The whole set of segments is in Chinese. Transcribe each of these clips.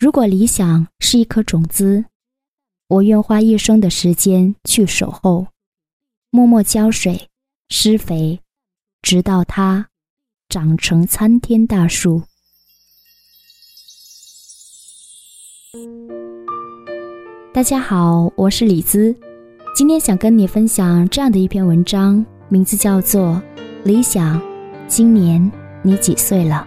如果理想是一颗种子，我愿花一生的时间去守候，默默浇水、施肥，直到它长成参天大树。大家好，我是李兹，今天想跟你分享这样的一篇文章，名字叫做《理想》。今年你几岁了？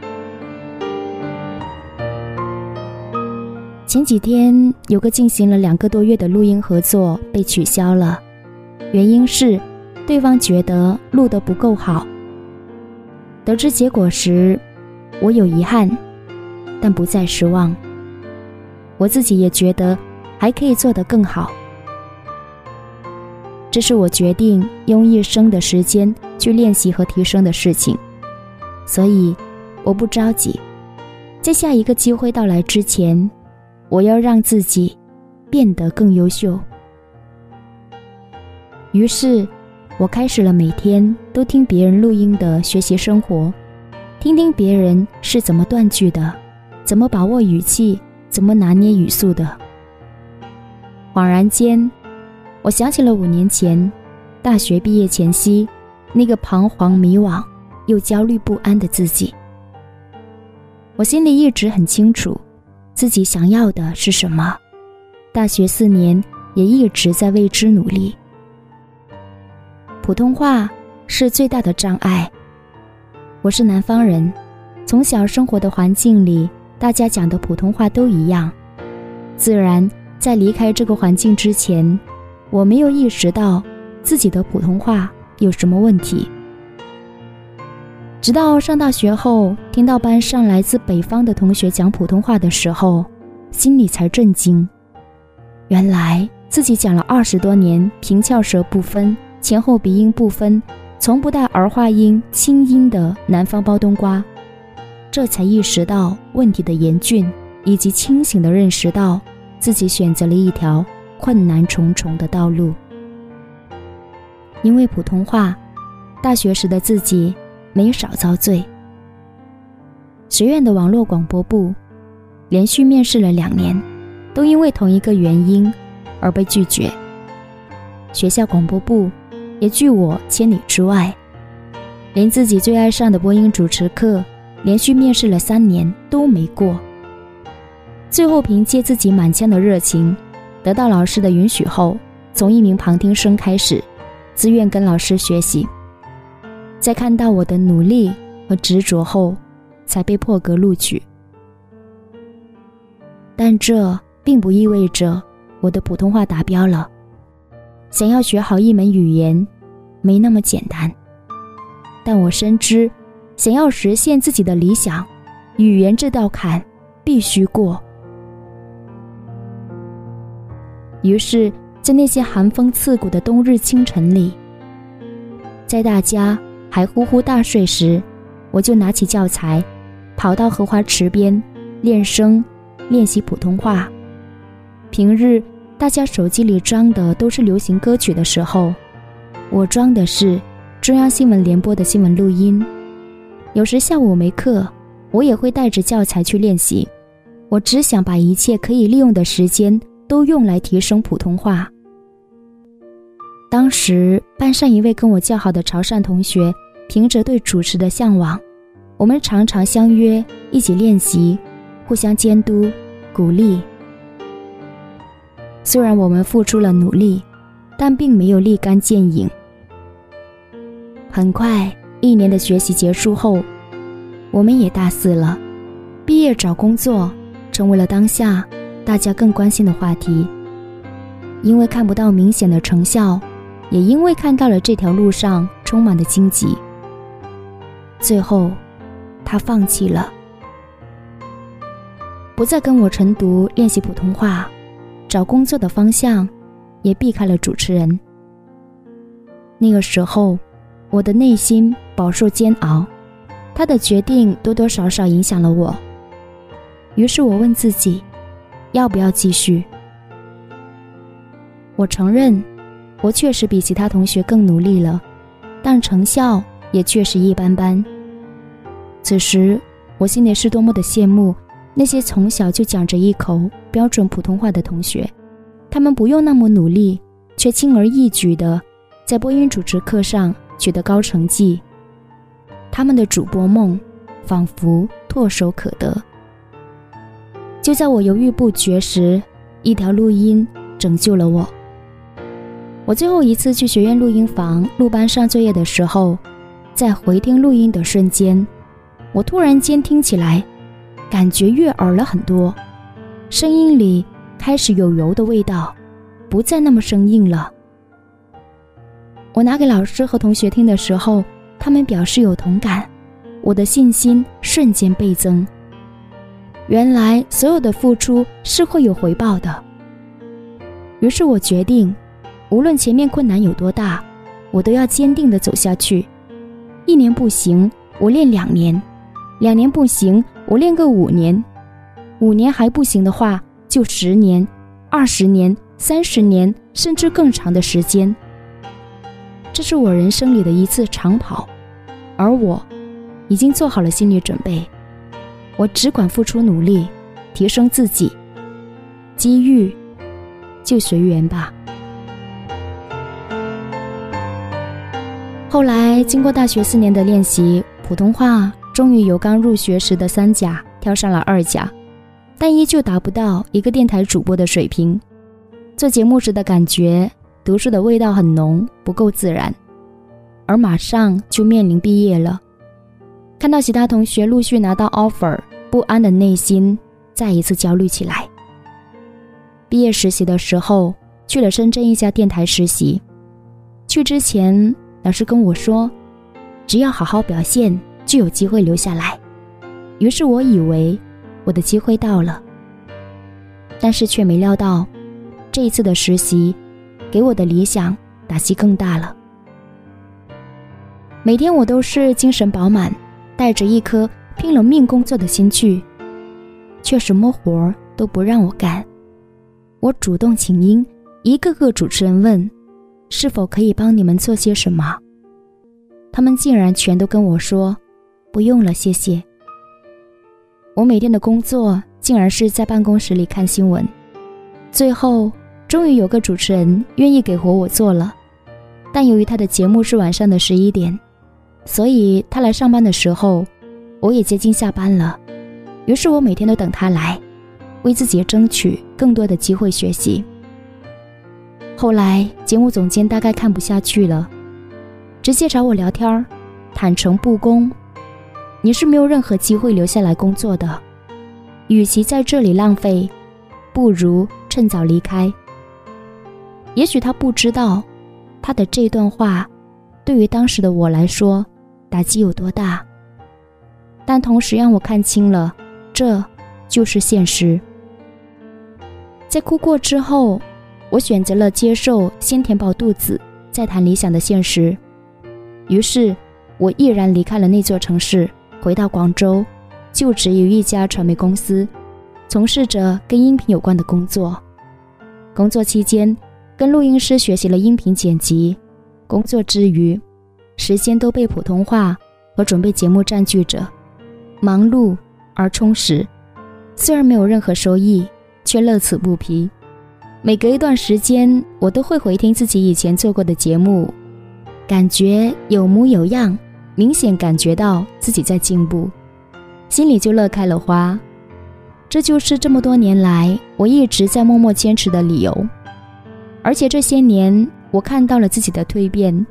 前几天有个进行了两个多月的录音合作被取消了，原因是对方觉得录得不够好。得知结果时，我有遗憾，但不再失望。我自己也觉得。还可以做得更好，这是我决定用一生的时间去练习和提升的事情，所以我不着急，在下一个机会到来之前，我要让自己变得更优秀。于是，我开始了每天都听别人录音的学习生活，听听别人是怎么断句的，怎么把握语气，怎么拿捏语速的。恍然间，我想起了五年前，大学毕业前夕，那个彷徨迷惘又焦虑不安的自己。我心里一直很清楚，自己想要的是什么。大学四年也一直在为之努力。普通话是最大的障碍。我是南方人，从小生活的环境里，大家讲的普通话都一样，自然。在离开这个环境之前，我没有意识到自己的普通话有什么问题。直到上大学后，听到班上来自北方的同学讲普通话的时候，心里才震惊。原来自己讲了二十多年平翘舌不分、前后鼻音不分、从不带儿化音、清音的南方包冬瓜，这才意识到问题的严峻，以及清醒地认识到。自己选择了一条困难重重的道路，因为普通话，大学时的自己没有少遭罪。学院的网络广播部连续面试了两年，都因为同一个原因而被拒绝。学校广播部也拒我千里之外，连自己最爱上的播音主持课，连续面试了三年都没过。最后，凭借自己满腔的热情，得到老师的允许后，从一名旁听生开始，自愿跟老师学习。在看到我的努力和执着后，才被破格录取。但这并不意味着我的普通话达标了。想要学好一门语言，没那么简单。但我深知，想要实现自己的理想，语言这道坎必须过。于是，在那些寒风刺骨的冬日清晨里，在大家还呼呼大睡时，我就拿起教材，跑到荷花池边练声，练习普通话。平日大家手机里装的都是流行歌曲的时候，我装的是中央新闻联播的新闻录音。有时下午没课，我也会带着教材去练习。我只想把一切可以利用的时间。都用来提升普通话。当时班上一位跟我较好的潮汕同学，凭着对主持的向往，我们常常相约一起练习，互相监督、鼓励。虽然我们付出了努力，但并没有立竿见影。很快，一年的学习结束后，我们也大四了，毕业找工作成为了当下。大家更关心的话题，因为看不到明显的成效，也因为看到了这条路上充满的荆棘，最后，他放弃了，不再跟我晨读练习普通话，找工作的方向，也避开了主持人。那个时候，我的内心饱受煎熬，他的决定多多少少影响了我。于是我问自己。要不要继续？我承认，我确实比其他同学更努力了，但成效也确实一般般。此时，我心里是多么的羡慕那些从小就讲着一口标准普通话的同学，他们不用那么努力，却轻而易举的在播音主持课上取得高成绩。他们的主播梦仿佛唾手可得。就在我犹豫不决时，一条录音拯救了我。我最后一次去学院录音房录班上作业的时候，在回听录音的瞬间，我突然间听起来，感觉悦耳了很多，声音里开始有油的味道，不再那么生硬了。我拿给老师和同学听的时候，他们表示有同感，我的信心瞬间倍增。原来所有的付出是会有回报的。于是我决定。无论前面困难有多大，我都要坚定地走下去。一年不行，我练两年；两年不行，我练个五年；五年还不行的话，就十年、二十年、三十年，甚至更长的时间。这是我人生里的一次长跑，而我已经做好了心理准备。我只管付出努力，提升自己。机遇，就随缘吧。后来，经过大学四年的练习，普通话终于由刚入学时的三甲跳上了二甲，但依旧达不到一个电台主播的水平。做节目时的感觉，读书的味道很浓，不够自然。而马上就面临毕业了，看到其他同学陆续拿到 offer，不安的内心再一次焦虑起来。毕业实习的时候，去了深圳一家电台实习，去之前。老师跟我说：“只要好好表现，就有机会留下来。”于是我以为我的机会到了，但是却没料到，这一次的实习给我的理想打击更大了。每天我都是精神饱满，带着一颗拼了命工作的心去，却什么活儿都不让我干。我主动请缨，一个个主持人问。是否可以帮你们做些什么？他们竟然全都跟我说：“不用了，谢谢。”我每天的工作竟然是在办公室里看新闻。最后，终于有个主持人愿意给活我做了，但由于他的节目是晚上的十一点，所以他来上班的时候，我也接近下班了。于是我每天都等他来，为自己争取更多的机会学习。后来，节目总监大概看不下去了，直接找我聊天儿，坦诚不公，你是没有任何机会留下来工作的，与其在这里浪费，不如趁早离开。也许他不知道，他的这段话，对于当时的我来说，打击有多大，但同时让我看清了，这就是现实。在哭过之后。我选择了接受，先填饱肚子，再谈理想的现实。于是，我毅然离开了那座城市，回到广州，就职于一家传媒公司，从事着跟音频有关的工作。工作期间，跟录音师学习了音频剪辑。工作之余，时间都被普通话和准备节目占据着，忙碌而充实。虽然没有任何收益，却乐此不疲。每隔一段时间，我都会回听自己以前做过的节目，感觉有模有样，明显感觉到自己在进步，心里就乐开了花。这就是这么多年来我一直在默默坚持的理由。而且这些年，我看到了自己的蜕变，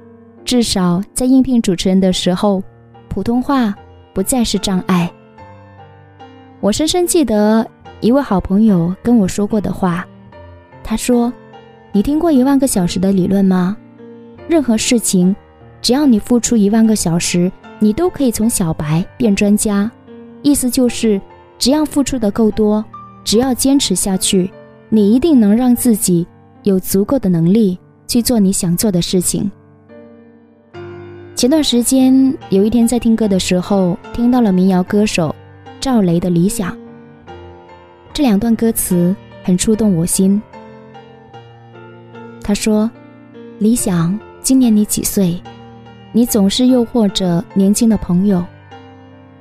至少在应聘主持人的时候，普通话不再是障碍。我深深记得一位好朋友跟我说过的话。他说：“你听过一万个小时的理论吗？任何事情，只要你付出一万个小时，你都可以从小白变专家。意思就是，只要付出的够多，只要坚持下去，你一定能让自己有足够的能力去做你想做的事情。”前段时间有一天在听歌的时候，听到了民谣歌手赵雷的理想。这两段歌词很触动我心。他说：“理想，今年你几岁？你总是诱惑着年轻的朋友，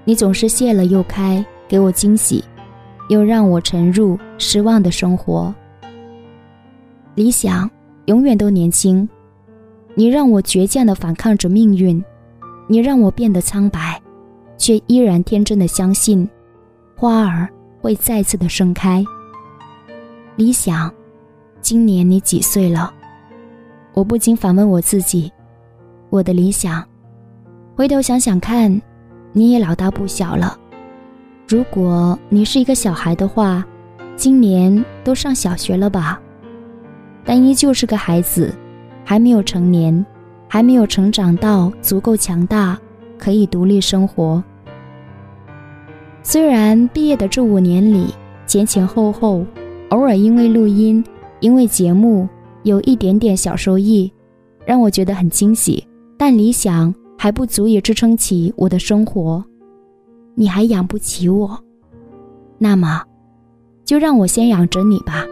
你总是谢了又开，给我惊喜。又让我沉入失望的生活。理想永远都年轻，你让我倔强的反抗着命运，你让我变得苍白，却依然天真的相信，花儿会再次的盛开。理想，今年你几岁了？我不禁反问我自己，我的理想。回头想想看，你也老大不小了。如果你是一个小孩的话，今年都上小学了吧？但依旧是个孩子，还没有成年，还没有成长到足够强大，可以独立生活。虽然毕业的这五年里，前前后后，偶尔因为录音，因为节目，有一点点小收益，让我觉得很惊喜，但理想还不足以支撑起我的生活。你还养不起我，那么，就让我先养着你吧。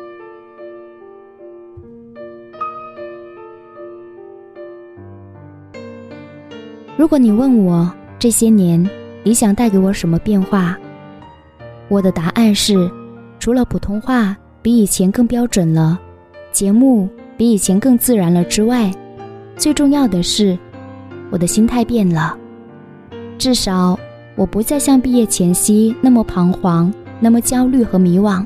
如果你问我这些年理想带给我什么变化，我的答案是，除了普通话比以前更标准了，节目比以前更自然了之外，最重要的是，我的心态变了，至少。我不再像毕业前夕那么彷徨，那么焦虑和迷惘。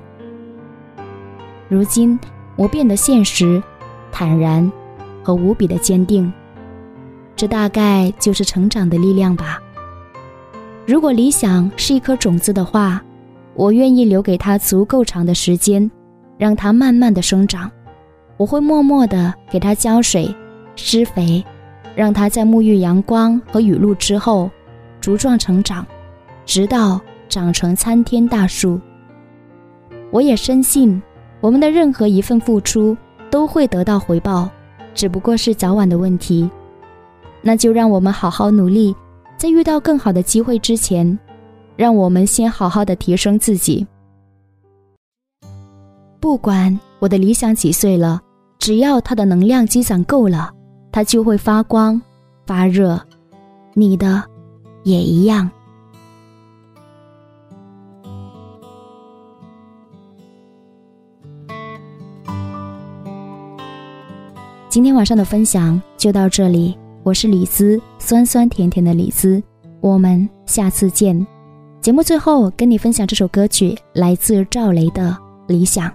如今，我变得现实、坦然和无比的坚定。这大概就是成长的力量吧。如果理想是一颗种子的话，我愿意留给它足够长的时间，让它慢慢的生长。我会默默的给它浇水、施肥，让它在沐浴阳光和雨露之后。茁壮成长，直到长成参天大树。我也深信，我们的任何一份付出都会得到回报，只不过是早晚的问题。那就让我们好好努力，在遇到更好的机会之前，让我们先好好的提升自己。不管我的理想几岁了，只要它的能量积攒够了，它就会发光发热。你的。也一样。今天晚上的分享就到这里，我是李子，酸酸甜甜的李子，我们下次见。节目最后跟你分享这首歌曲，来自赵雷的《理想》，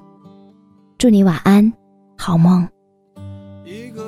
祝你晚安，好梦。一个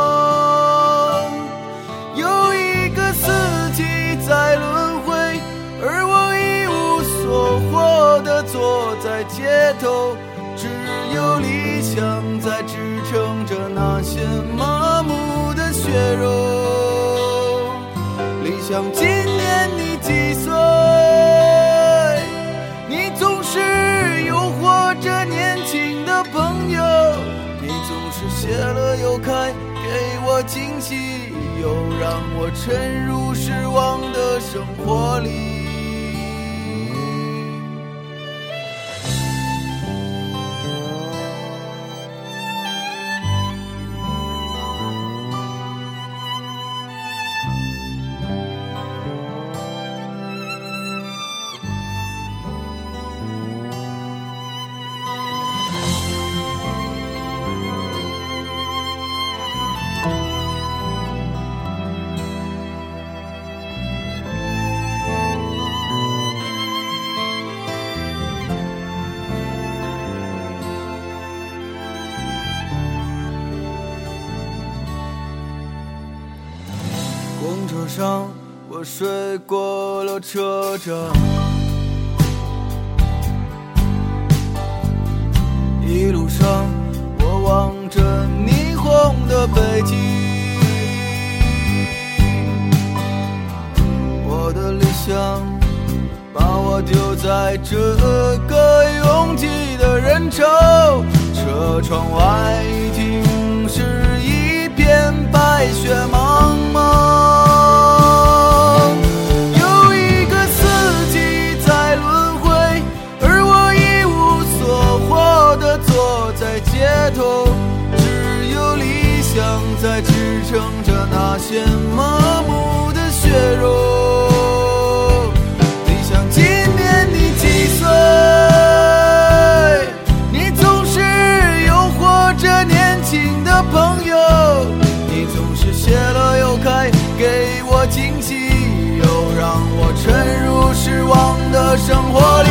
在轮回，而我一无所获的坐在街头，只有理想在支撑着那些麻木的血肉。理想，今年你几岁？你总是诱惑着年轻的朋友，你总是谢了又开，惊喜。又让我沉入失望的生活里。上，我睡过了车站。一路上，我望着霓虹的北京。我的理想把我丢在这个拥挤的人潮，车窗外在支撑着那些麻木的血肉。理想，今年你几岁？你总是诱惑着年轻的朋友，你总是谢了又开，给我惊喜，又让我沉入失望的生活里。